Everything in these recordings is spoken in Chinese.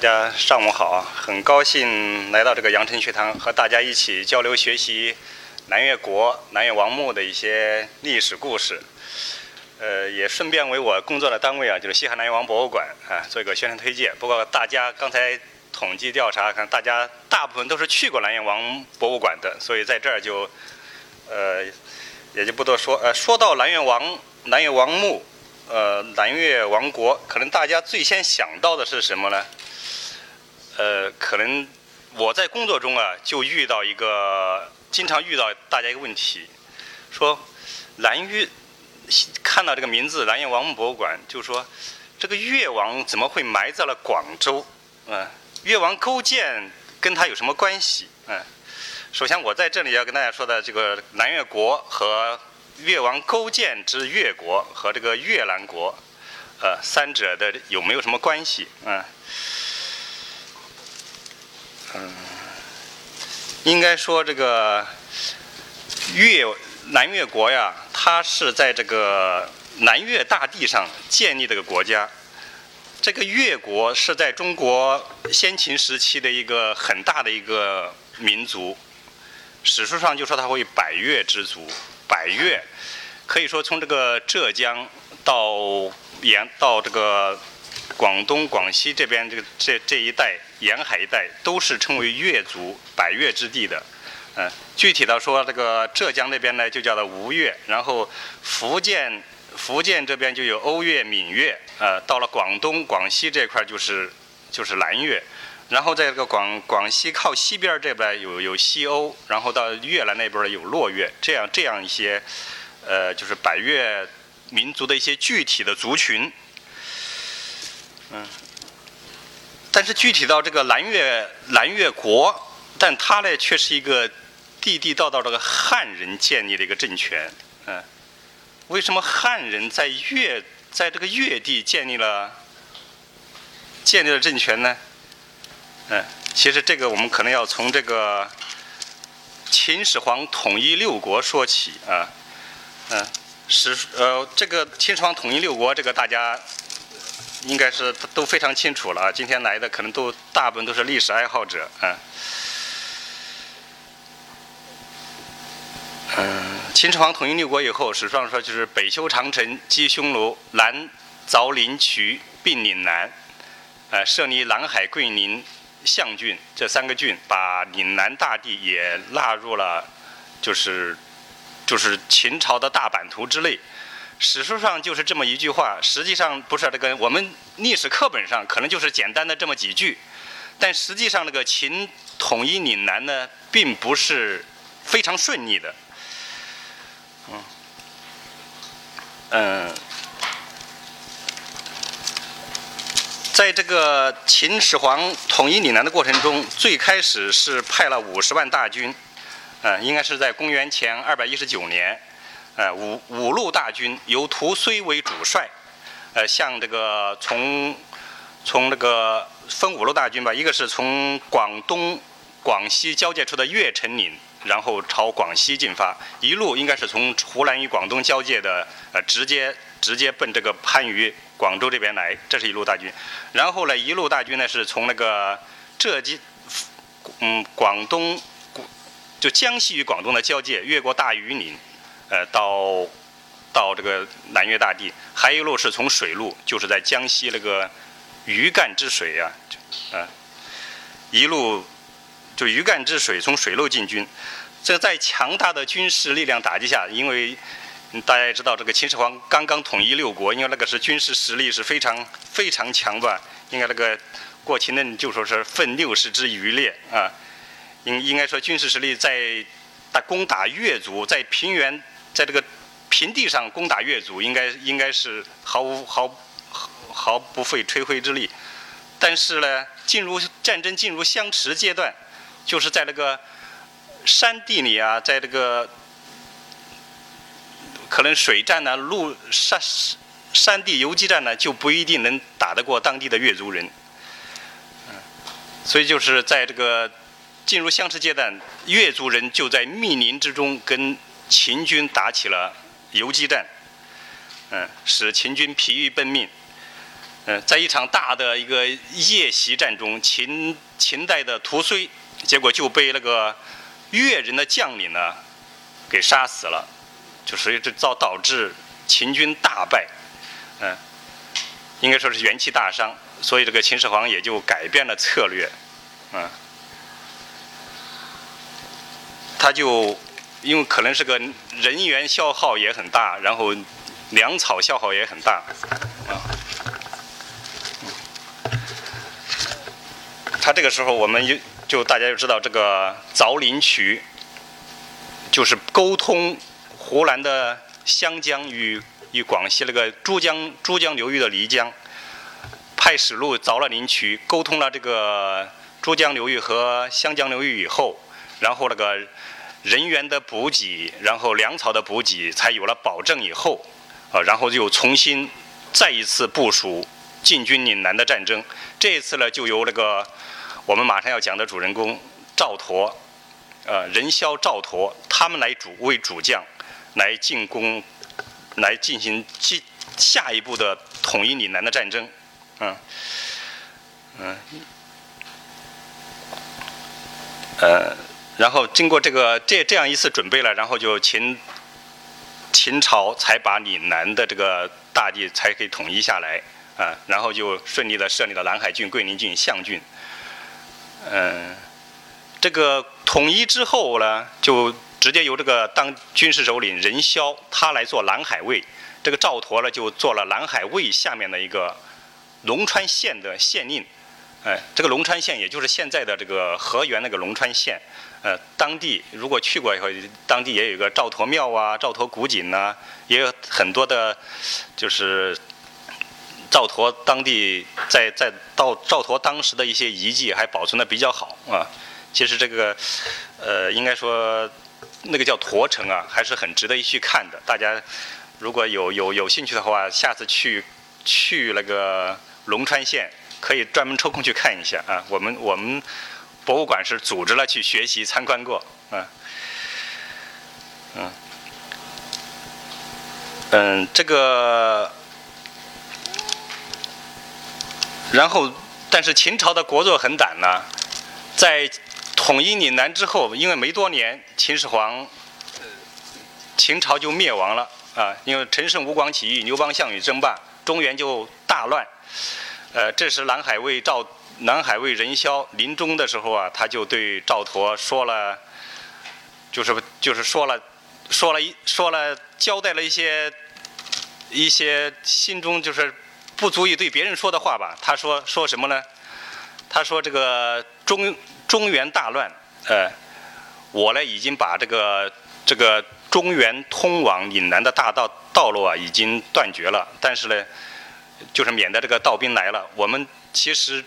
大家上午好，很高兴来到这个阳城学堂，和大家一起交流学习南越国、南越王墓的一些历史故事。呃，也顺便为我工作的单位啊，就是西汉南越王博物馆啊，做一个宣传推荐。不过大家刚才统计调查看，大家大部分都是去过南越王博物馆的，所以在这儿就呃也就不多说。呃，说到南越王、南越王墓。呃，南越王国可能大家最先想到的是什么呢？呃，可能我在工作中啊，就遇到一个经常遇到大家一个问题，说南越看到这个名字南越王墓博物馆，就说这个越王怎么会埋在了广州？嗯，越王勾践跟他有什么关系？嗯，首先我在这里要跟大家说的，这个南越国和越王勾践之越国和这个越南国，呃，三者的有没有什么关系？嗯，嗯，应该说这个越南越国呀，它是在这个南越大地上建立这个国家。这个越国是在中国先秦时期的一个很大的一个民族，史书上就说它为百越之族。百越可以说从这个浙江到沿到这个广东、广西这边这个这这一带沿海一带都是称为越族百越之地的。嗯，具体的说，这个浙江那边呢就叫做吴越，然后福建福建这边就有瓯越、闽越，呃，到了广东、广西这块就是就是南越。然后在这个广广西靠西边这边有有西欧，然后到越南那边有洛越，这样这样一些，呃，就是百越民族的一些具体的族群，嗯，但是具体到这个南越南越国，但它呢却是一个地地道道这个汉人建立的一个政权，嗯，为什么汉人在越在这个越地建立了建立了政权呢？嗯，其实这个我们可能要从这个秦始皇统一六国说起啊，嗯，史呃这个秦始皇统一六国，这个大家应该是都非常清楚了。今天来的可能都大部分都是历史爱好者啊。嗯，秦始皇统一六国以后，史书上说就是北修长城，击匈奴，南凿灵渠，并岭南，呃，设立南海、桂林。象郡这三个郡，把岭南大地也纳入了，就是就是秦朝的大版图之内。史书上就是这么一句话，实际上不是这个，我们历史课本上可能就是简单的这么几句，但实际上那个秦统一岭南呢，并不是非常顺利的。嗯，嗯。在这个秦始皇统一岭南的过程中，最开始是派了五十万大军，嗯，应该是在公元前二百一十九年，呃，五五路大军由屠睢为主帅，呃，向这个从从那个分五路大军吧，一个是从广东、广西交界处的越城岭，然后朝广西进发，一路应该是从湖南与广东交界的，呃，直接直接奔这个番禺。广州这边来，这是一路大军，然后呢，一路大军呢是从那个浙江，嗯，广东，就江西与广东的交界，越过大庾岭，呃，到到这个南越大地，还有一路是从水路，就是在江西那个余干之水啊，啊，一路就余干之水从水路进军，这在强大的军事力量打击下，因为。大家也知道，这个秦始皇刚刚统一六国，因为那个是军事实力是非常非常强吧。应该那个过秦人就说是奋六十之余烈啊。应应该说军事实力在打攻打越族，在平原在这个平地上攻打越族，应该应该是毫无毫毫不费吹灰之力。但是呢，进入战争进入相持阶段，就是在那个山地里啊，在这个。可能水战呢，陆山山地游击战呢，就不一定能打得过当地的越族人。嗯，所以就是在这个进入相持阶段，越族人就在密林之中跟秦军打起了游击战。嗯，使秦军疲于奔命。嗯，在一场大的一个夜袭战中，秦秦代的屠睢，结果就被那个越人的将领呢给杀死了，就所以这造导致秦军大败，嗯，应该说是元气大伤，所以这个秦始皇也就改变了策略，嗯，他就因为可能是个人员消耗也很大，然后粮草消耗也很大，啊。他这个时候，我们就就大家就知道这个凿林渠，就是沟通湖南的湘江与与广西那个珠江珠江流域的漓江，派使路凿了灵渠，沟通了这个珠江流域和湘江流域以后，然后那个人员的补给，然后粮草的补给才有了保证以后，啊，然后又重新再一次部署进军岭南的战争。这一次呢，就由那个。我们马上要讲的主人公赵佗，呃，任嚣、赵佗，他们来主为主将，来进攻，来进行进下一步的统一岭南的战争，嗯，嗯，呃，然后经过这个这这样一次准备了，然后就秦秦朝才把岭南的这个大地才可以统一下来，啊，然后就顺利的设立了南海郡、桂林郡、象郡。嗯，这个统一之后呢，就直接由这个当军事首领任嚣他来做南海卫，这个赵佗呢就做了南海卫下面的一个龙川县的县令。哎，这个龙川县也就是现在的这个河源那个龙川县。呃，当地如果去过以后，当地也有一个赵佗庙啊、赵佗古井呐，也有很多的，就是。赵佗当地在在到赵佗当时的一些遗迹还保存的比较好啊，其实这个呃应该说那个叫驼城啊，还是很值得一去看的。大家如果有有有兴趣的话，下次去去那个龙川县，可以专门抽空去看一下啊。我们我们博物馆是组织了去学习参观过啊，嗯嗯这个。然后，但是秦朝的国祚很胆呢，在统一岭南之后，因为没多年，秦始皇，秦朝就灭亡了啊。因为陈胜吴广起义，刘邦项羽争霸，中原就大乱。呃，这时南海卫赵南海卫任嚣临终的时候啊，他就对赵佗说了，就是就是说了，说了一说了交代了一些一些心中就是。不足以对别人说的话吧？他说说什么呢？他说这个中中原大乱，呃，我呢已经把这个这个中原通往岭南的大道道路啊已经断绝了。但是呢，就是免得这个盗兵来了。我们其实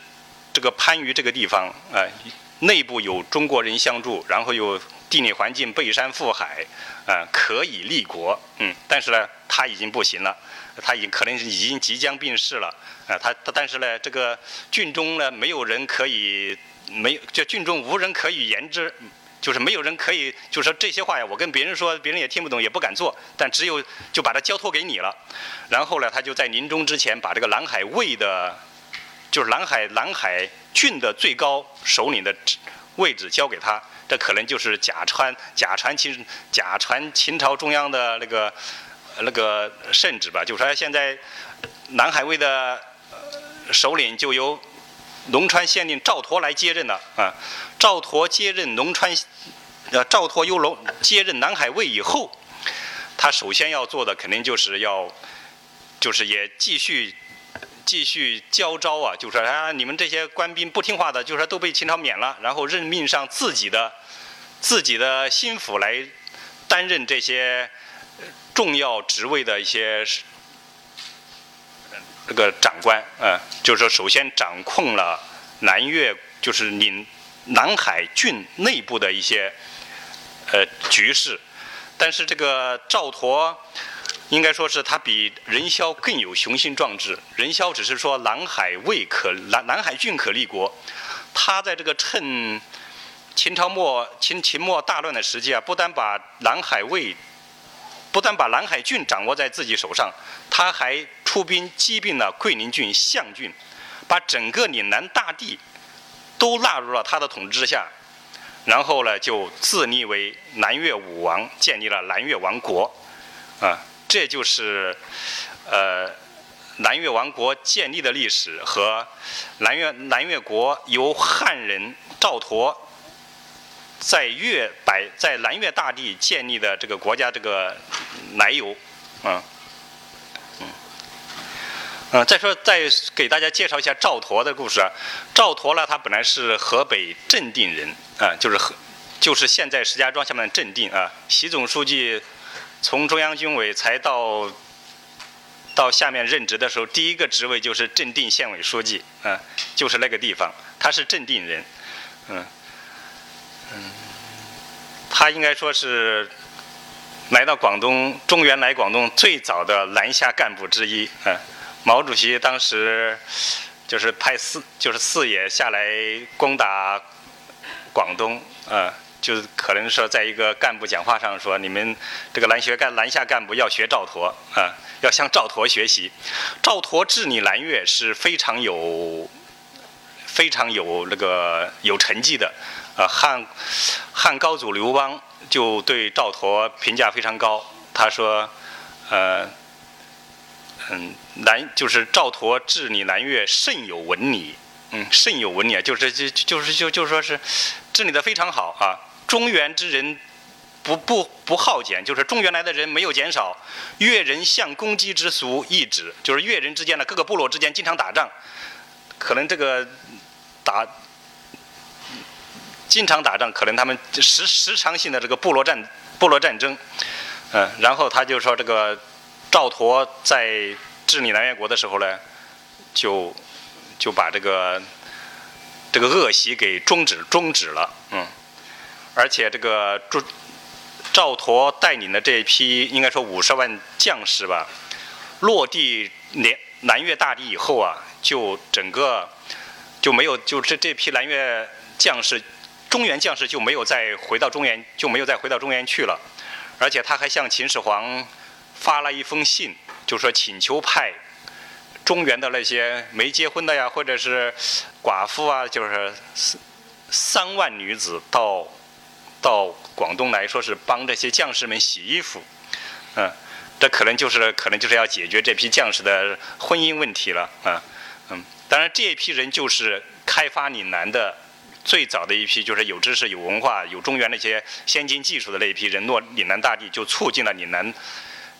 这个番禺这个地方啊，内部有中国人相助，然后有地理环境背山附海，啊，可以立国。嗯，但是呢，他已经不行了。他已经可能已经即将病逝了，啊，他他但是呢，这个郡中呢，没有人可以没就郡中无人可以言之，就是没有人可以就是说这些话呀，我跟别人说，别人也听不懂，也不敢做，但只有就把它交托给你了。然后呢，他就在临终之前，把这个南海卫的，就是南海南海郡的最高首领的位置交给他，这可能就是假传假传秦假传秦朝中央的那个。那个圣旨吧，就说现在南海卫的首领就由龙川县令赵佗来接任了啊。赵佗接任龙川，呃，赵佗由龙接任南海卫以后，他首先要做的肯定就是要，就是也继续继续交招啊，就说啊，你们这些官兵不听话的，就说都被秦朝免了，然后任命上自己的自己的心腹来担任这些。重要职位的一些这个长官，嗯，就是说，首先掌控了南越，就是领南海郡内部的一些呃局势。但是这个赵佗，应该说是他比任嚣更有雄心壮志。任嚣只是说南海未可南南海郡可立国，他在这个趁秦朝末秦秦末大乱的时期啊，不单把南海未不但把南海郡掌握在自己手上，他还出兵击并了桂林郡、象郡，把整个岭南大地都纳入了他的统治之下。然后呢，就自立为南越武王，建立了南越王国。啊，这就是呃南越王国建立的历史和南越南越国由汉人赵佗在越百在南越大地建立的这个国家这个来由。嗯，嗯，再说再给大家介绍一下赵佗的故事啊。赵佗呢，他本来是河北镇定人啊，就是河就是现在石家庄下面的镇定啊。习总书记从中央军委才到到下面任职的时候，第一个职位就是镇定县委书记啊，就是那个地方，他是镇定人，嗯嗯，他应该说是。来到广东，中原来广东最早的南下干部之一，嗯，毛主席当时就是派四就是四野下来攻打广东，啊，就可能说在一个干部讲话上说，你们这个南学干南下干部要学赵佗，啊，要向赵佗学习。赵佗治理南越是非常有非常有那个有成绩的，啊，汉汉高祖刘邦。就对赵佗评价非常高。他说：“呃，嗯，南就是赵佗治理南越甚有文理，嗯，甚有文理啊，就是就就是就就说是治理的非常好啊。中原之人不不不好减，就是中原来的人没有减少。越人向攻击之俗一止，就是越人之间的各个部落之间经常打仗，可能这个打。”经常打仗，可能他们时时常性的这个部落战部落战争，嗯，然后他就说这个赵佗在治理南越国的时候呢，就就把这个这个恶习给终止终止了，嗯，而且这个赵赵佗带领的这一批应该说五十万将士吧，落地南南越大地以后啊，就整个就没有就这这批南越将士。中原将士就没有再回到中原，就没有再回到中原去了，而且他还向秦始皇发了一封信，就说请求派中原的那些没结婚的呀，或者是寡妇啊，就是三三万女子到到广东来说是帮这些将士们洗衣服，嗯，这可能就是可能就是要解决这批将士的婚姻问题了，啊，嗯，当然这一批人就是开发岭南的。最早的一批就是有知识、有文化、有中原那些先进技术的那一批人落岭南大地，就促进了岭南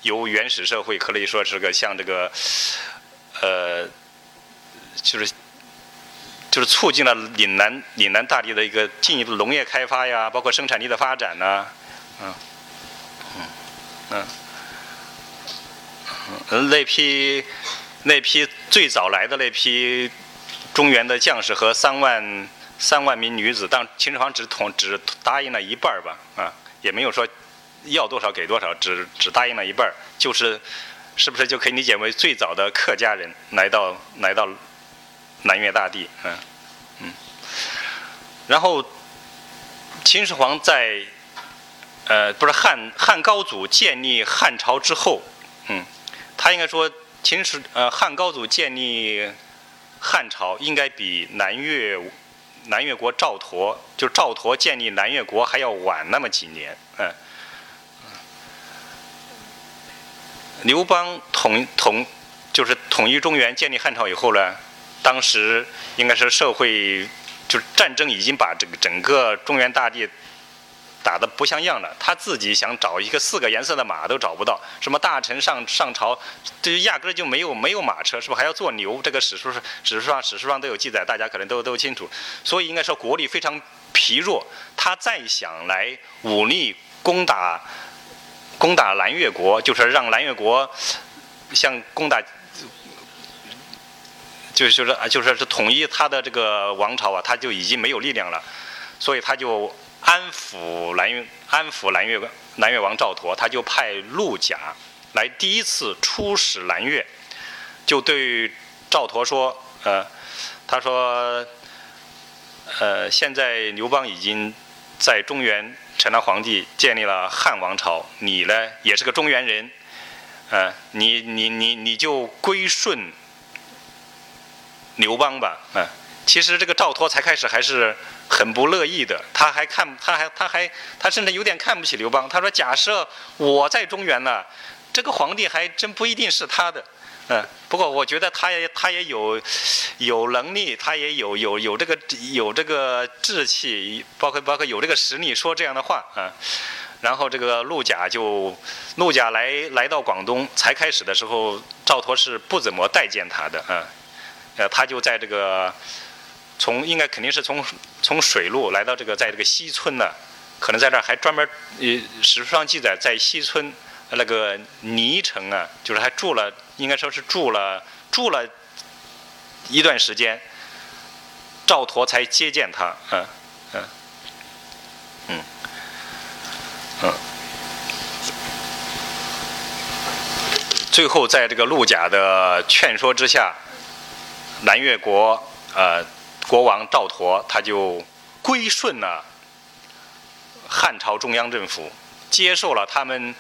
由原始社会可以说是个像这个，呃，就是就是促进了岭南岭南大地的一个进一步农业开发呀，包括生产力的发展呐，嗯，嗯，嗯，那批那批最早来的那批中原的将士和三万。三万名女子，当秦始皇只同只答应了一半吧，啊，也没有说要多少给多少，只只答应了一半儿，就是是不是就可以理解为最早的客家人来到来到南越大地，嗯嗯，然后秦始皇在呃不是汉汉高祖建立汉朝之后，嗯，他应该说秦始呃汉高祖建立汉朝应该比南越。南越国赵佗，就赵佗建立南越国还要晚那么几年，嗯。刘邦统统就是统一中原、建立汉朝以后呢，当时应该是社会就是战争已经把这个整个中原大地。打得不像样了，他自己想找一个四个颜色的马都找不到，什么大臣上上朝，这压根儿就没有没有马车，是不是还要坐牛？这个史书是史书上史书上都有记载，大家可能都都清楚。所以应该说国力非常疲弱，他再想来武力攻打攻打南越国，就是让南越国像攻打，就是就是啊，就说是统一他的这个王朝啊，他就已经没有力量了，所以他就。安抚南越，安抚南越南越王赵佗，他就派陆贾来第一次出使南越，就对赵佗说：“呃，他说，呃，现在刘邦已经在中原成了皇帝，建立了汉王朝，你呢也是个中原人，呃，你你你你就归顺刘邦吧，啊，其实这个赵佗才开始还是很不乐意的，他还看他还他还他甚至有点看不起刘邦，他说假设我在中原呢，这个皇帝还真不一定是他的。嗯，不过我觉得他也他也有有能力，他也有有有这个有这个志气，包括包括有这个实力说这样的话啊。然后这个陆贾就陆贾来来到广东才开始的时候，赵佗是不怎么待见他的啊。呃，他就在这个从应该肯定是从从水路来到这个在这个西村呢，可能在这儿还专门呃史书上记载在西村。那个泥城啊，就是还住了，应该说是住了住了一段时间，赵佗才接见他，嗯嗯嗯嗯，最后在这个陆贾的劝说之下，南越国呃国王赵佗他就归顺了汉朝中央政府，接受了他们。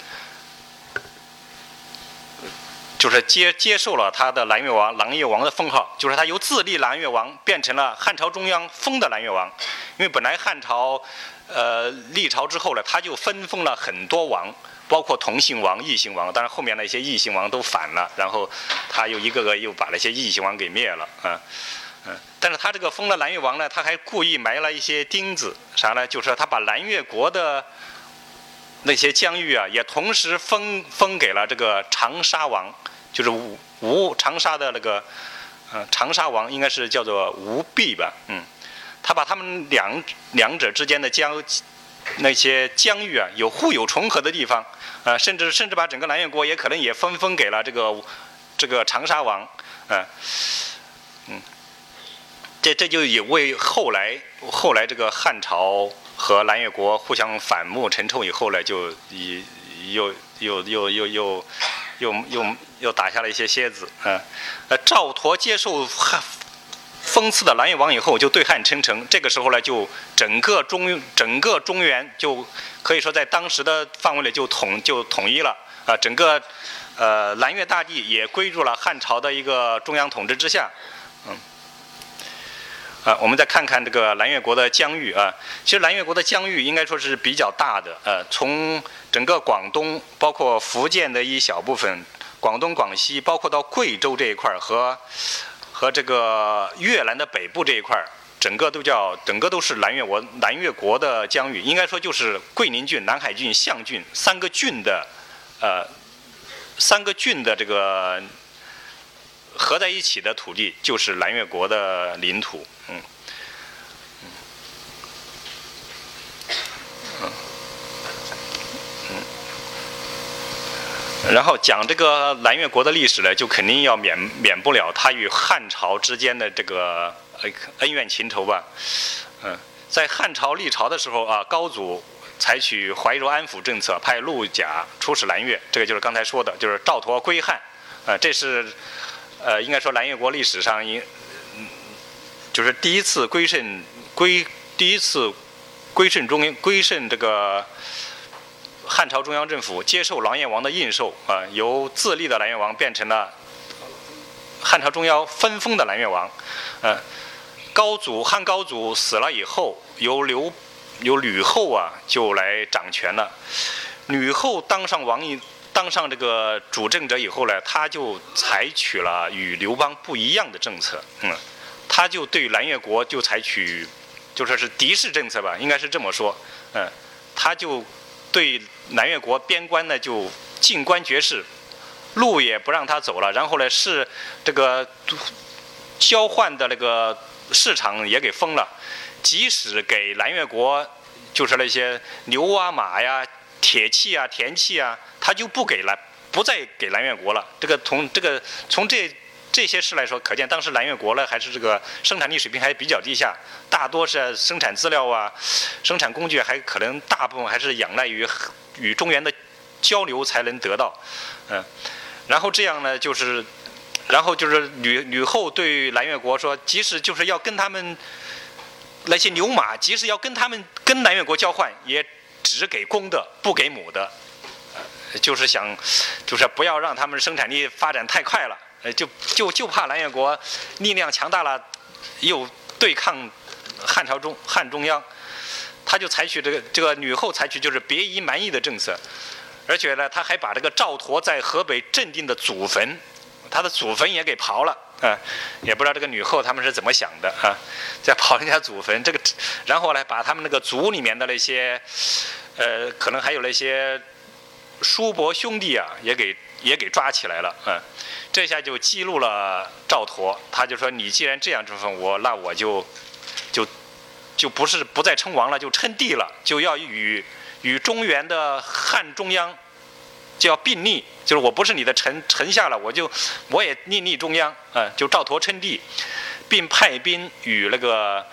就是接接受了他的南越王、琅琊王的封号，就是他由自立南越王变成了汉朝中央封的南越王。因为本来汉朝，呃，立朝之后呢，他就分封了很多王，包括同姓王、异姓王。但然后面那些异姓王都反了，然后他又一个个又把那些异姓王给灭了，啊，嗯。但是他这个封了南越王呢，他还故意埋了一些钉子，啥呢？就是他把南越国的那些疆域啊，也同时封封给了这个长沙王。就是吴吴长沙的那个，呃，长沙王应该是叫做吴壁吧，嗯，他把他们两两者之间的疆那些疆域啊，有互有重合的地方，啊，甚至甚至把整个南越国也可能也分封给了这个这个长沙王，啊，嗯，这这就也为后来后来这个汉朝和南越国互相反目成仇以后呢，就以又又又又又。又又又打下了一些蝎子，嗯，呃，赵佗接受汉封赐的南越王以后，就对汉称臣。这个时候呢，就整个中整个中原就可以说在当时的范围内就统就统一了啊，整个呃南越大地也归入了汉朝的一个中央统治之下，嗯。啊，我们再看看这个南越国的疆域啊。其实南越国的疆域应该说是比较大的，呃，从整个广东，包括福建的一小部分，广东、广西，包括到贵州这一块儿和和这个越南的北部这一块儿，整个都叫整个都是南越国南越国的疆域。应该说就是桂林郡、南海郡、象郡三个郡的，呃，三个郡的这个。合在一起的土地就是南越国的领土，嗯，然后讲这个南越国的历史呢，就肯定要免免不了他与汉朝之间的这个恩怨情仇吧，嗯，在汉朝立朝的时候啊，高祖采取怀柔安抚政策，派陆贾出使南越，这个就是刚才说的，就是赵佗归汉，啊，这是。呃，应该说南越国历史上，应就是第一次归顺归第一次归顺中归顺这个汉朝中央政府，接受琅琊王的印绶啊，由自立的南越王变成了汉朝中央分封的南越王。呃，高祖汉高祖死了以后，由刘由吕后啊就来掌权了。吕后当上王印。当上这个主政者以后呢，他就采取了与刘邦不一样的政策，嗯，他就对南越国就采取，就说是敌视政策吧，应该是这么说，嗯，他就对南越国边关呢就禁关绝世，路也不让他走了，然后呢是这个交换的那个市场也给封了，即使给南越国就是那些牛啊马呀。铁器啊，田器啊，他就不给了，不再给南越国了。这个从这个从这这些事来说，可见当时南越国呢，还是这个生产力水平还比较低下，大多是生产资料啊，生产工具还可能大部分还是仰赖于与中原的交流才能得到。嗯，然后这样呢，就是，然后就是吕吕后对南越国说，即使就是要跟他们那些牛马，即使要跟他们跟南越国交换，也。只给公的，不给母的，就是想，就是不要让他们生产力发展太快了，呃，就就就怕南越国力量强大了，又对抗汉朝中汉中央，他就采取这个这个吕后采取就是别夷蛮夷的政策，而且呢，他还把这个赵佗在河北镇定的祖坟，他的祖坟也给刨了。啊，也不知道这个吕后他们是怎么想的啊，在刨人家祖坟，这个，然后呢，把他们那个族里面的那些，呃，可能还有那些叔伯兄弟啊，也给也给抓起来了啊，这下就激怒了赵佗，他就说你既然这样之分我，那我就就就不是不再称王了，就称帝了，就要与与中原的汉中央。就要并立，就是我不是你的臣臣下了，我就我也另立中央，啊，就赵佗称帝，并派兵与那个，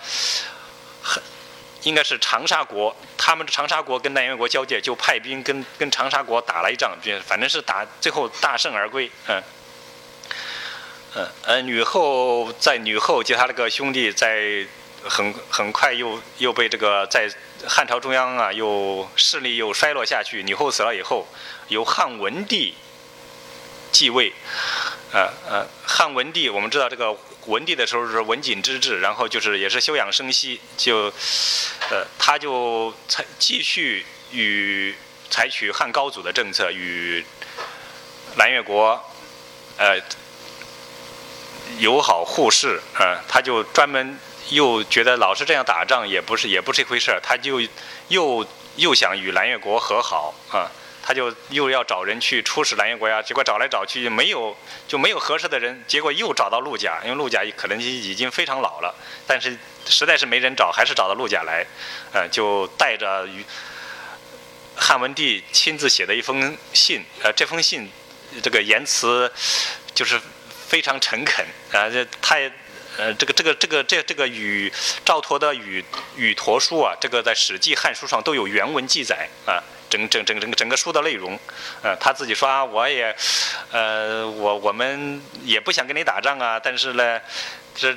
应该是长沙国，他们长沙国跟南越国交界，就派兵跟跟长沙国打了一仗，反正是打最后大胜而归，嗯，嗯，呃，吕后在吕后及他那个兄弟在很很快又又被这个在汉朝中央啊，又势力又衰落下去，吕后死了以后。由汉文帝继位，呃呃，汉文帝我们知道这个文帝的时候是文景之治，然后就是也是休养生息，就呃他就采继续与采取汉高祖的政策，与南越国呃友好互市，呃他就专门又觉得老是这样打仗也不是也不是一回事儿，他就又又想与南越国和好啊。他就又要找人去出使南越国呀，结果找来找去没有，就没有合适的人，结果又找到陆贾，因为陆贾可能已经非常老了，但是实在是没人找，还是找到陆贾来，呃，就带着与汉文帝亲自写的一封信，呃，这封信这个言辞就是非常诚恳啊，这他也呃，这个这个这个这这个与赵佗的与与佗书啊，这个在《史记》《汉书》上都有原文记载啊。整整整整个整个书的内容，呃，他自己说啊，我也，呃，我我们也不想跟你打仗啊，但是呢，这，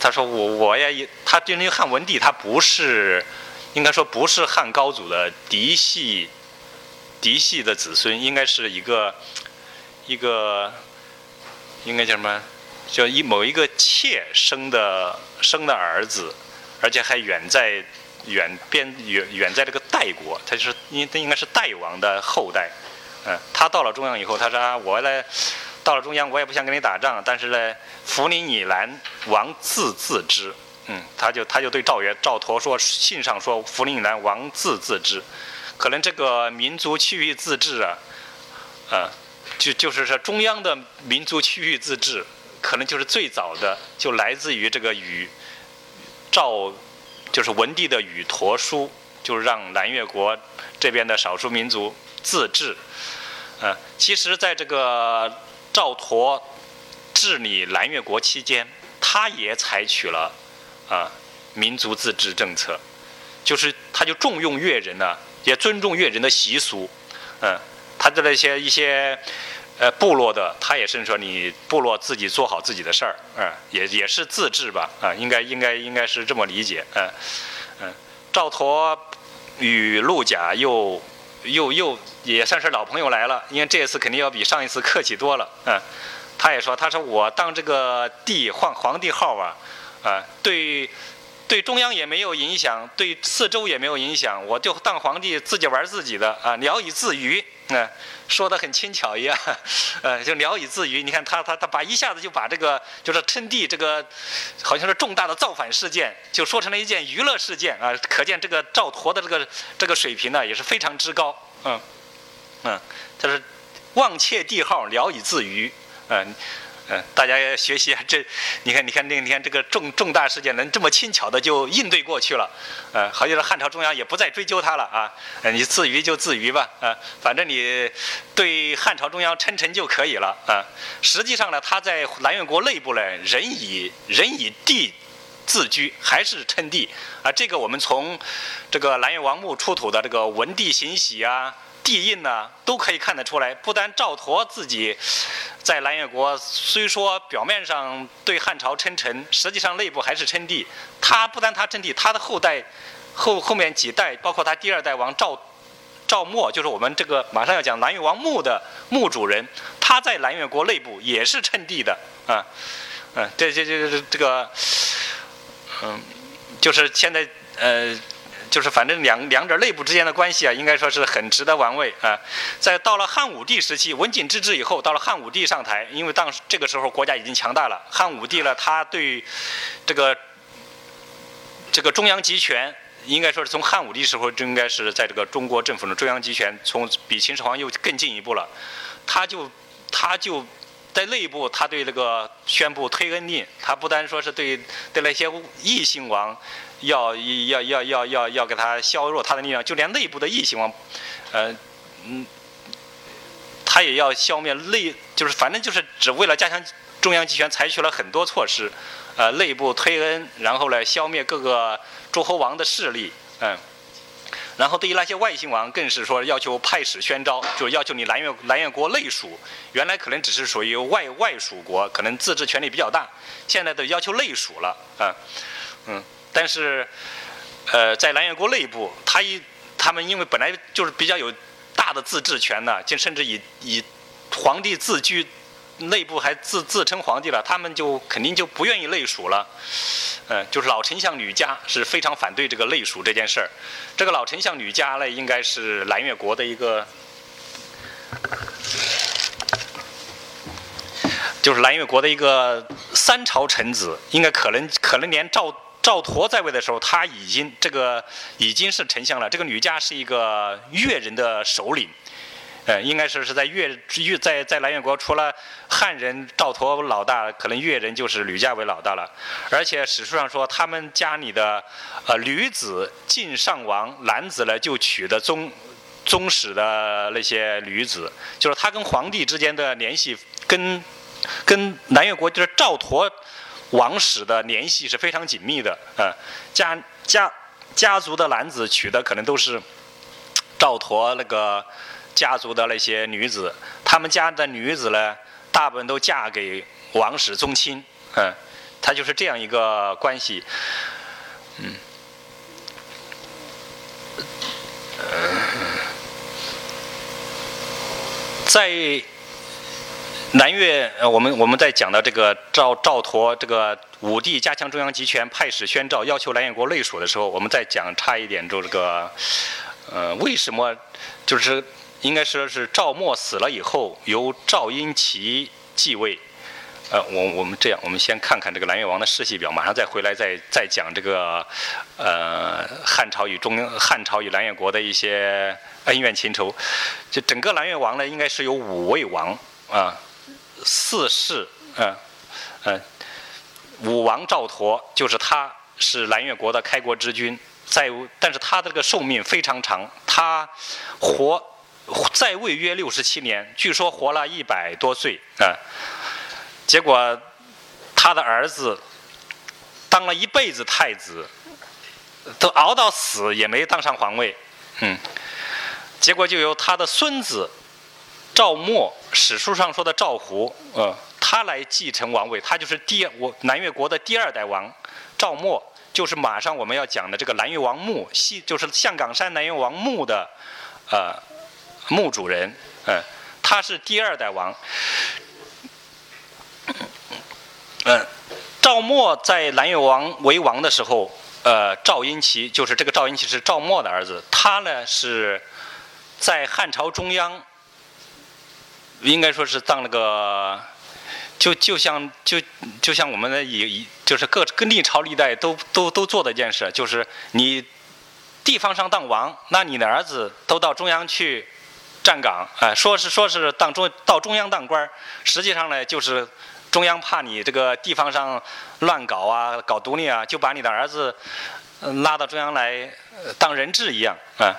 他说我我也，他因为汉文帝他不是，应该说不是汉高祖的嫡系，嫡系的子孙，应该是一个，一个，应该叫什么？叫一某一个妾生的生的儿子，而且还远在。远边远远在这个代国，他就是应他应该是代王的后代，嗯，他到了中央以后，他说啊，我呢，到了中央，我也不想跟你打仗，但是呢，扶你以南，王自自知，嗯，他就他就对赵元赵佗说，信上说扶你以南，王自自知，可能这个民族区域自治啊，啊，就就是说中央的民族区域自治，可能就是最早的就来自于这个与赵。就是文帝的与陀书，就是让南越国这边的少数民族自治。呃，其实在这个赵佗治理南越国期间，他也采取了啊民族自治政策，就是他就重用越人呢，也尊重越人的习俗。嗯，他的那些一些。呃，部落的他也是说，你部落自己做好自己的事儿，嗯，也也是自治吧，啊，应该应该应该是这么理解，嗯，嗯，赵佗与陆贾又又又也算是老朋友来了，因为这次肯定要比上一次客气多了，嗯，他也说，他说我当这个帝换皇帝号啊，啊，对对中央也没有影响，对四周也没有影响，我就当皇帝自己玩自己的啊，聊以自娱，嗯。说的很轻巧一样，呃，就聊以自娱。你看他他他把一下子就把这个就是称帝这个，好像是重大的造反事件，就说成了一件娱乐事件啊。可见这个赵佗的这个这个水平呢，也是非常之高。嗯嗯，他是忘窃帝号，聊以自娱，嗯。嗯，大家学习！这，你看，你看，那天这个重重大事件能这么轻巧的就应对过去了，呃，好像是汉朝中央也不再追究他了啊，你自娱就自娱吧，啊，反正你对汉朝中央称臣就可以了啊。实际上呢，他在南越国内部呢，仍以仍以帝自居，还是称帝啊。这个我们从这个南越王墓出土的这个文帝行玺啊。帝印呢，都可以看得出来。不单赵佗自己在南越国，虽说表面上对汉朝称臣，实际上内部还是称帝。他不单他称帝，他的后代后后面几代，包括他第二代王赵赵默，就是我们这个马上要讲南越王墓的墓主人，他在南越国内部也是称帝的啊，嗯，这这这这这个，嗯，就是现在呃。就是反正两两者内部之间的关系啊，应该说是很值得玩味啊。在到了汉武帝时期，文景之治以后，到了汉武帝上台，因为当时这个时候国家已经强大了，汉武帝呢，他对这个这个中央集权，应该说是从汉武帝时候就应该是在这个中国政府的中央集权，从比秦始皇又更进一步了，他就他就。在内部，他对这个宣布推恩令，他不单说是对对那些异姓王，要要要要要要给他削弱他的力量，就连内部的异姓王，呃，嗯，他也要消灭内，就是反正就是只为了加强中央集权，采取了很多措施，呃，内部推恩，然后呢，消灭各个诸侯王的势力，嗯。然后对于那些外姓王，更是说要求派使宣召，就要求你南越南越国内属。原来可能只是属于外外属国，可能自治权力比较大。现在都要求内属了，啊，嗯。但是，呃，在南越国内部，他一他们因为本来就是比较有大的自治权呢，就甚至以以皇帝自居。内部还自自称皇帝了，他们就肯定就不愿意内属了。嗯，就是老丞相吕嘉是非常反对这个内属这件事儿。这个老丞相吕嘉呢，应该是南越国的一个，就是南越国的一个三朝臣子，应该可能可能连赵赵佗在位的时候，他已经这个已经是丞相了。这个吕嘉是一个越人的首领。呃，应该是是在越越在在南越国，除了汉人赵佗老大，可能越人就是吕家为老大了。而且史书上说，他们家里的呃女子晋上王，男子呢就娶的宗宗室的那些女子，就是他跟皇帝之间的联系，跟跟南越国就是赵佗王室的联系是非常紧密的。嗯，家家家族的男子娶的可能都是赵佗那个。家族的那些女子，他们家的女子呢，大部分都嫁给王室宗亲，嗯，他就是这样一个关系，嗯，在南越，呃我们我们在讲到这个赵赵佗这个武帝加强中央集权，派使宣召要求南越国内属的时候，我们再讲差一点，就这个，呃，为什么就是。应该说是赵默死了以后，由赵婴齐继位。呃，我我们这样，我们先看看这个南越王的世系表，马上再回来再再讲这个呃汉朝与中汉朝与南越国的一些恩怨情仇。就整个南越王呢，应该是有五位王啊，四世，嗯嗯，武王赵佗就是他是南越国的开国之君，在但是他的这个寿命非常长，他活。在位约六十七年，据说活了一百多岁啊。结果他的儿子当了一辈子太子，都熬到死也没当上皇位，嗯。结果就由他的孙子赵默，史书上说的赵胡，呃，他来继承王位，他就是第我南越国的第二代王。赵默就是马上我们要讲的这个南越王墓，西就是象岗山南越王墓的，呃。墓主人，嗯，他是第二代王，嗯，赵默在南越王为王的时候，呃，赵婴齐就是这个赵婴齐是赵默的儿子，他呢是在汉朝中央，应该说是当那个，就就像就就像我们的以就是各各历朝历代都都都做的一件事，就是你地方上当王，那你的儿子都到中央去。站岗，哎，说是说是当中到中央当官，实际上呢，就是中央怕你这个地方上乱搞啊，搞独立啊，就把你的儿子拉到中央来当人质一样，啊，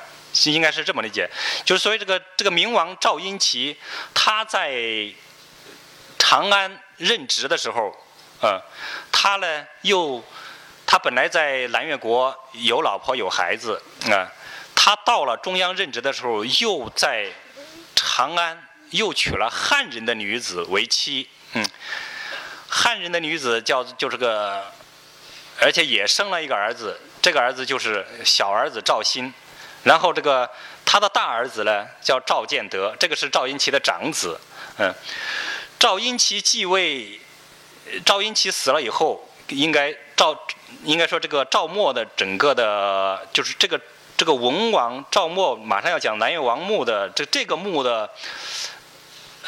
应该是这么理解。就是所以这个这个明王赵婴齐，他在长安任职的时候，啊，他呢又他本来在南越国有老婆有孩子，啊。他到了中央任职的时候，又在长安又娶了汉人的女子为妻，嗯，汉人的女子叫就这个，而且也生了一个儿子，这个儿子就是小儿子赵兴，然后这个他的大儿子呢叫赵建德，这个是赵英奇的长子。嗯，赵英奇继位，赵英奇死了以后，应该赵应该说这个赵默的整个的，就是这个这个文王赵默马上要讲南越王墓的这这个墓的，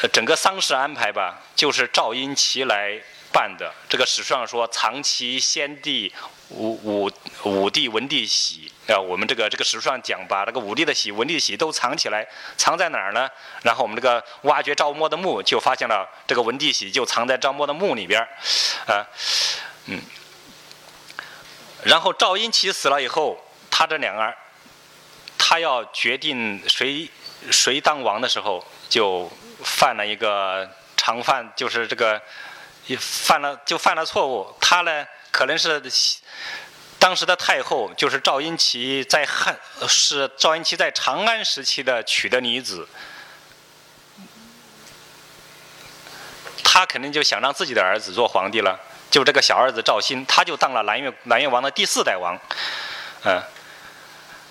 呃，整个丧事安排吧，就是赵英奇来。办的这个史书上说，藏其先帝武武武帝文帝玺啊，我们这个这个史书上讲，把这个武帝的玺、文帝玺都藏起来，藏在哪儿呢？然后我们这个挖掘赵默的墓，就发现了这个文帝玺就藏在赵默的墓里边儿，啊，嗯，然后赵英奇死了以后，他这两个，他要决定谁谁当王的时候，就犯了一个常犯，就是这个。犯了，就犯了错误。他呢，可能是当时的太后，就是赵英奇在汉，是赵英奇在长安时期的娶的女子。他肯定就想让自己的儿子做皇帝了，就这个小儿子赵兴，他就当了南越南越王的第四代王。嗯，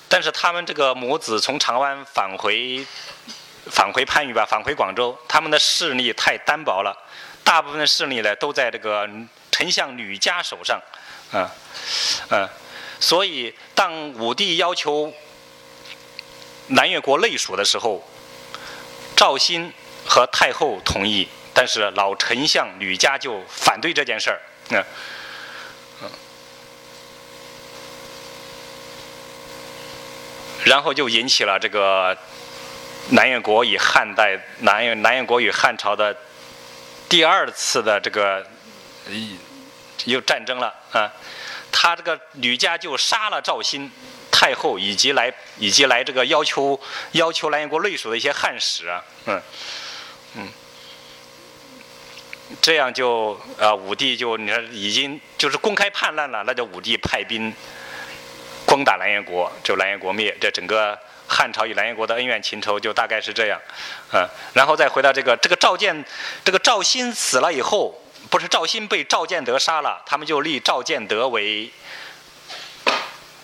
但是他们这个母子从长安返回，返回番禺吧，返回广州，他们的势力太单薄了。大部分的势力呢，都在这个丞相吕嘉手上，啊，啊，所以当武帝要求南越国内属的时候，赵兴和太后同意，但是老丞相吕嘉就反对这件事儿，嗯，然后就引起了这个南越国与汉代南越南越国与汉朝的。第二次的这个又战争了啊，他这个吕家就杀了赵兴太后以及来以及来这个要求要求南越国内属的一些汉使啊，嗯嗯，这样就啊武帝就你看已经就是公开叛乱了，那就武帝派兵攻打南越国，就南越国灭，这整个。汉朝与南越国的恩怨情仇就大概是这样，啊，然后再回到这个这个赵建，这个赵兴死了以后，不是赵兴被赵建德杀了，他们就立赵建德为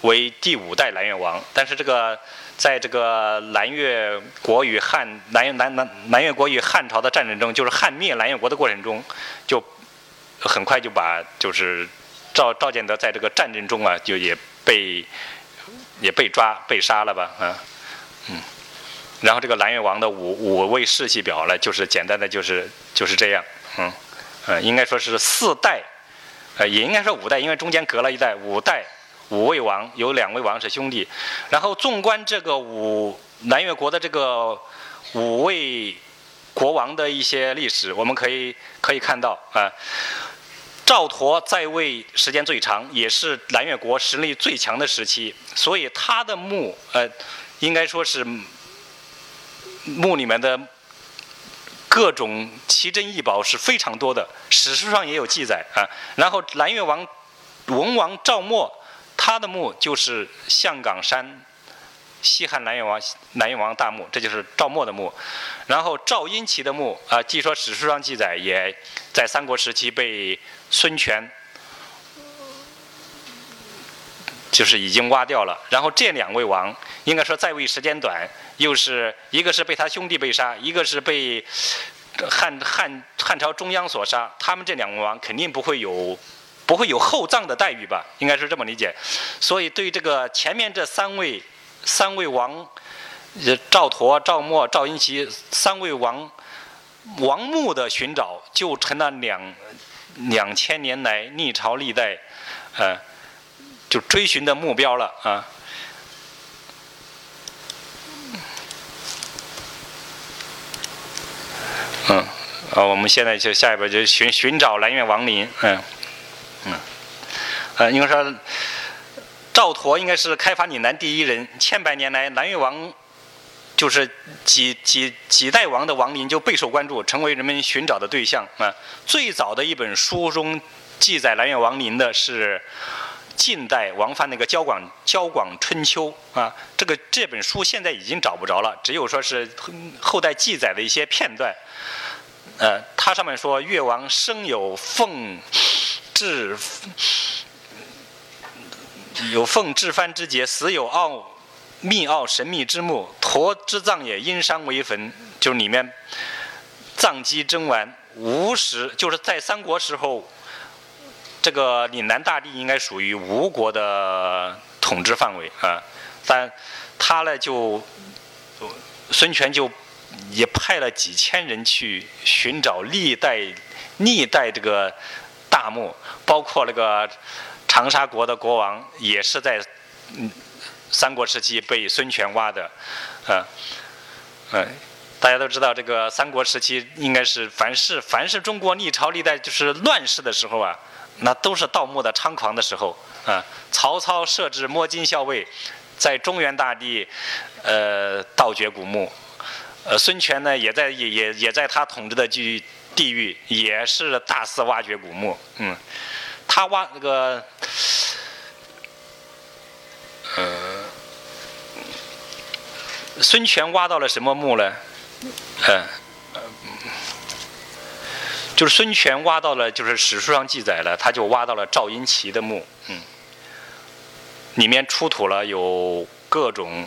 为第五代南越王。但是这个在这个南越国与汉南南南南越国与汉朝的战争中，就是汉灭南越国的过程中，就很快就把就是赵赵建德在这个战争中啊，就也被也被抓被杀了吧，啊。嗯，然后这个南越王的五五位世系表呢，就是简单的就是就是这样，嗯，呃，应该说是四代，呃，也应该说五代，因为中间隔了一代，五代五位王，有两位王是兄弟。然后纵观这个五南越国的这个五位国王的一些历史，我们可以可以看到啊，赵佗在位时间最长，也是南越国实力最强的时期，所以他的墓，呃。应该说是墓里面的各种奇珍异宝是非常多的，史书上也有记载啊。然后南越王文王赵默，他的墓就是象岗山西汉南越王南越王大墓，这就是赵默的墓。然后赵英奇的墓啊，据说史书上记载也在三国时期被孙权。就是已经挖掉了，然后这两位王应该说在位时间短，又是一个是被他兄弟被杀，一个是被汉汉汉朝中央所杀，他们这两位王肯定不会有不会有厚葬的待遇吧？应该是这么理解。所以对这个前面这三位三位王，赵佗、赵默、赵英奇三位王王墓的寻找，就成了两两千年来历朝历代，呃。就追寻的目标了啊！嗯，啊，我们现在就下一步就寻寻找南越王陵，嗯，嗯，呃，应该说赵佗应该是开发岭南第一人，千百年来南越王就是几几几代王的王陵就备受关注，成为人们寻找的对象啊。最早的一本书中记载南越王陵的是。晋代王范那个《交广交广春秋》啊，这个这本书现在已经找不着了，只有说是后代记载的一些片段。呃，它上面说越王生有凤至有凤至藩之节，死有傲密奥神秘之墓，驼之葬也，因山为坟，就是里面藏机真完吴时，就是在三国时候，这个岭南大地应该属于吴国的统治范围啊，但他呢就孙权就也派了几千人去寻找历代历代这个大墓，包括那个长沙国的国王也是在嗯。三国时期被孙权挖的，啊，嗯，大家都知道，这个三国时期应该是凡是凡是中国历朝历代就是乱世的时候啊，那都是盗墓的猖狂的时候啊。曹操设置摸金校尉，在中原大地，呃，盗掘古墓，呃，孙权呢也在也也也在他统治的地地域也是大肆挖掘古墓，嗯，他挖那个。呃，孙权挖到了什么墓呢？嗯，就是孙权挖到了，就是史书上记载了，他就挖到了赵婴齐的墓，嗯，里面出土了有各种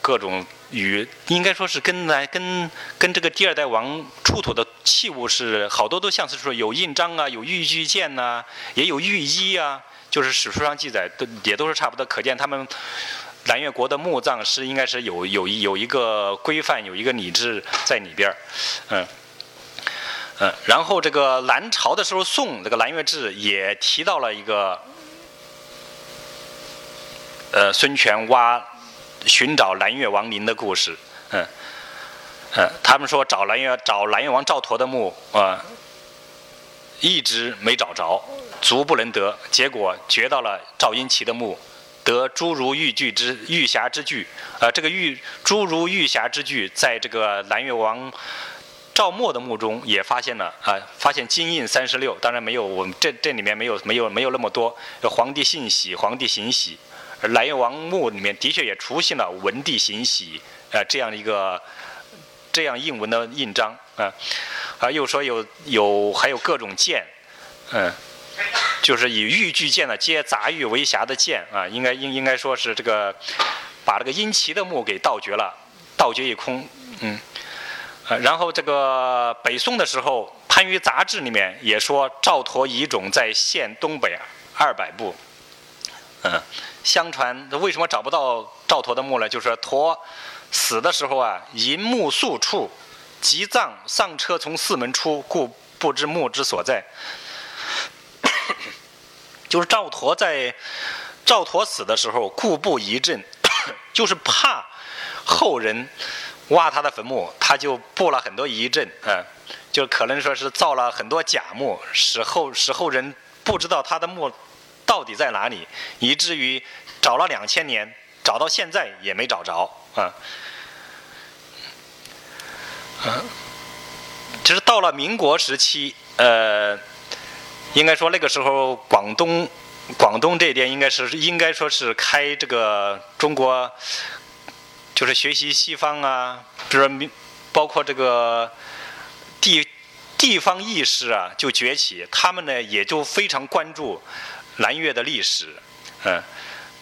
各种与应该说是跟来跟跟这个第二代王出土的器物是好多都像是说有印章啊，有玉具剑呐，也有玉衣啊。就是史书上记载都也都是差不多，可见他们南越国的墓葬是应该是有有有一个规范，有一个礼制在里边儿，嗯嗯。然后这个南朝的时候，宋这个《南越志》也提到了一个，呃，孙权挖寻找南越王陵的故事，嗯嗯。他们说找南越找南越王赵佗的墓啊，一直没找着。足不能得，结果掘到了赵婴齐的墓，得诸如玉具之玉匣之具。呃，这个玉诸如玉匣之具，在这个南越王赵默的墓中也发现了啊，发现金印三十六。当然没有，我们这这里面没有没有没有那么多。皇帝姓喜，皇帝行喜，而南越王墓里面的确也出现了文帝行喜呃这样一个这样印文的印章啊，啊又说有有还有各种剑，嗯。就是以玉具剑的皆杂玉为匣的剑啊，应该应应该说是这个把这个殷齐的墓给盗掘了，盗掘一空，嗯，呃，然后这个北宋的时候，《番禺杂志》里面也说赵佗遗冢在县东北二百步，嗯，相传为什么找不到赵佗的墓呢？就是佗死的时候啊，银墓宿处，急葬丧车从四门出，故不知墓之所在。就是赵佗在赵佗死的时候，故布疑阵，就是怕后人挖他的坟墓，他就布了很多疑阵，嗯，就可能说是造了很多假墓，使后使后人不知道他的墓到底在哪里，以至于找了两千年，找到现在也没找着，啊，嗯，就是到了民国时期，呃。应该说那个时候，广东广东这边应该是应该说是开这个中国，就是学习西方啊，比如说包括这个地地方意识啊就崛起，他们呢也就非常关注南越的历史，嗯，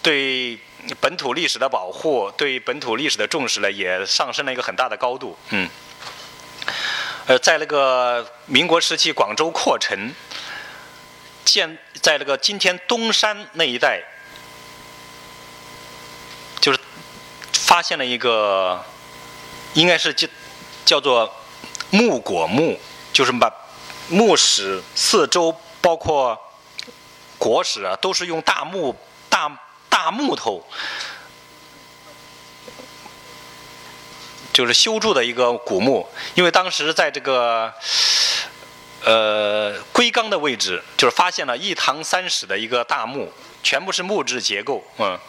对本土历史的保护，对本土历史的重视呢也上升了一个很大的高度，嗯，呃，在那个民国时期，广州扩城。建在那个今天东山那一带，就是发现了一个，应该是叫叫做木果木，就是把墓室四周包括果室啊，都是用大木大大木头，就是修筑的一个古墓，因为当时在这个。呃，龟冈的位置就是发现了一堂三室的一个大墓，全部是木质结构，嗯。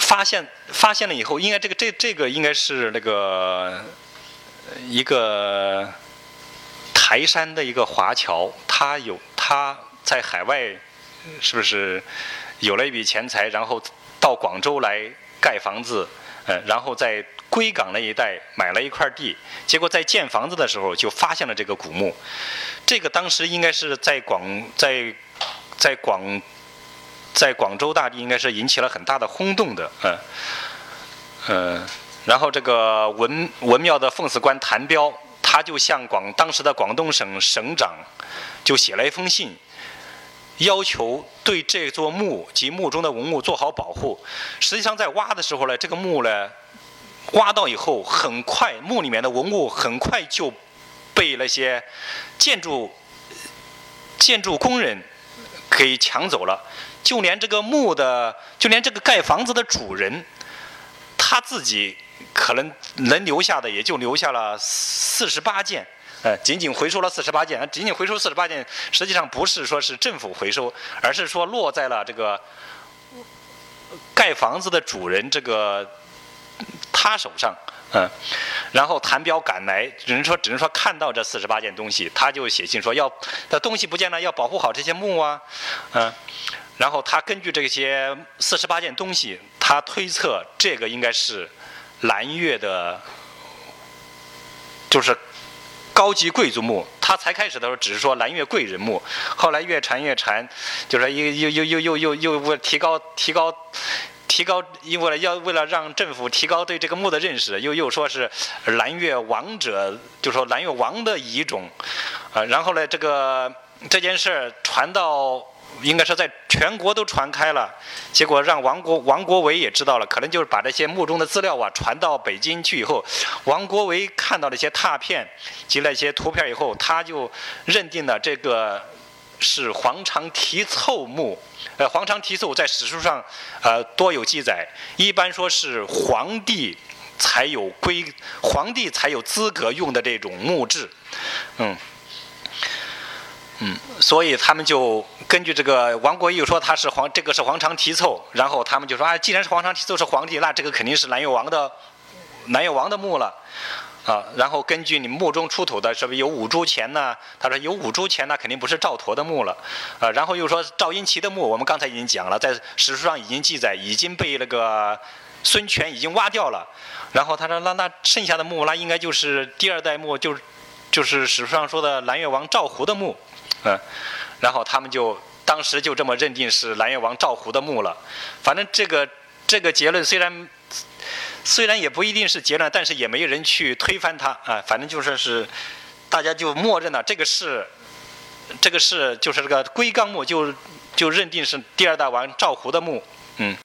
发现发现了以后，应该这个这这个应该是那个一个台山的一个华侨，他有他在海外是不是有了一笔钱财，然后到广州来盖房子，嗯，然后在。归港那一带买了一块地，结果在建房子的时候就发现了这个古墓。这个当时应该是在广在在广在广州大地应该是引起了很大的轰动的，嗯，嗯，然后这个文文庙的奉祀官谭彪，他就向广当时的广东省省长就写了一封信，要求对这座墓及墓中的文物做好保护。实际上在挖的时候呢，这个墓呢，挖到以后，很快墓里面的文物很快就被那些建筑建筑工人。给抢走了，就连这个墓的，就连这个盖房子的主人，他自己可能能留下的也就留下了四十八件，呃，仅仅回收了四十八件，仅仅回收四十八件，实际上不是说是政府回收，而是说落在了这个盖房子的主人这个他手上。嗯，然后谭彪赶来，只能说只能说看到这四十八件东西，他就写信说要，的东西不见了，要保护好这些墓啊，嗯，然后他根据这些四十八件东西，他推测这个应该是南越的，就是高级贵族墓。他才开始的时候只是说南越贵人墓，后来越传越传，就是又又又又又又又为提高提高。提高，因为要为了让政府提高对这个墓的认识，又又说是南越王者，就说南越王的遗种，啊，然后呢，这个这件事传到，应该说在全国都传开了，结果让王国王国维也知道了，可能就是把这些墓中的资料啊传到北京去以后，王国维看到那些拓片及那些图片以后，他就认定了这个是黄长提凑墓。呃，黄长提凑在史书上，呃，多有记载。一般说是皇帝才有规，皇帝才有资格用的这种墓志，嗯，嗯，所以他们就根据这个王国义说他是皇，这个是皇长提凑，然后他们就说啊，既然是皇长提凑是皇帝，那这个肯定是南越王的南越王的墓了。啊，然后根据你墓中出土的，是不是有五铢钱呢？他说有五铢钱，那肯定不是赵佗的墓了。啊，然后又说赵殷奇的墓，我们刚才已经讲了，在史书上已经记载，已经被那个孙权已经挖掉了。然后他说，那那剩下的墓，那应该就是第二代墓，就是就是史书上说的南越王赵胡的墓。嗯，然后他们就当时就这么认定是南越王赵胡的墓了。反正这个这个结论虽然。虽然也不一定是结论，但是也没有人去推翻它啊。反正就说是，大家就默认了这个是，这个是就是这个龟冈墓，就就认定是第二代王赵胡的墓，嗯。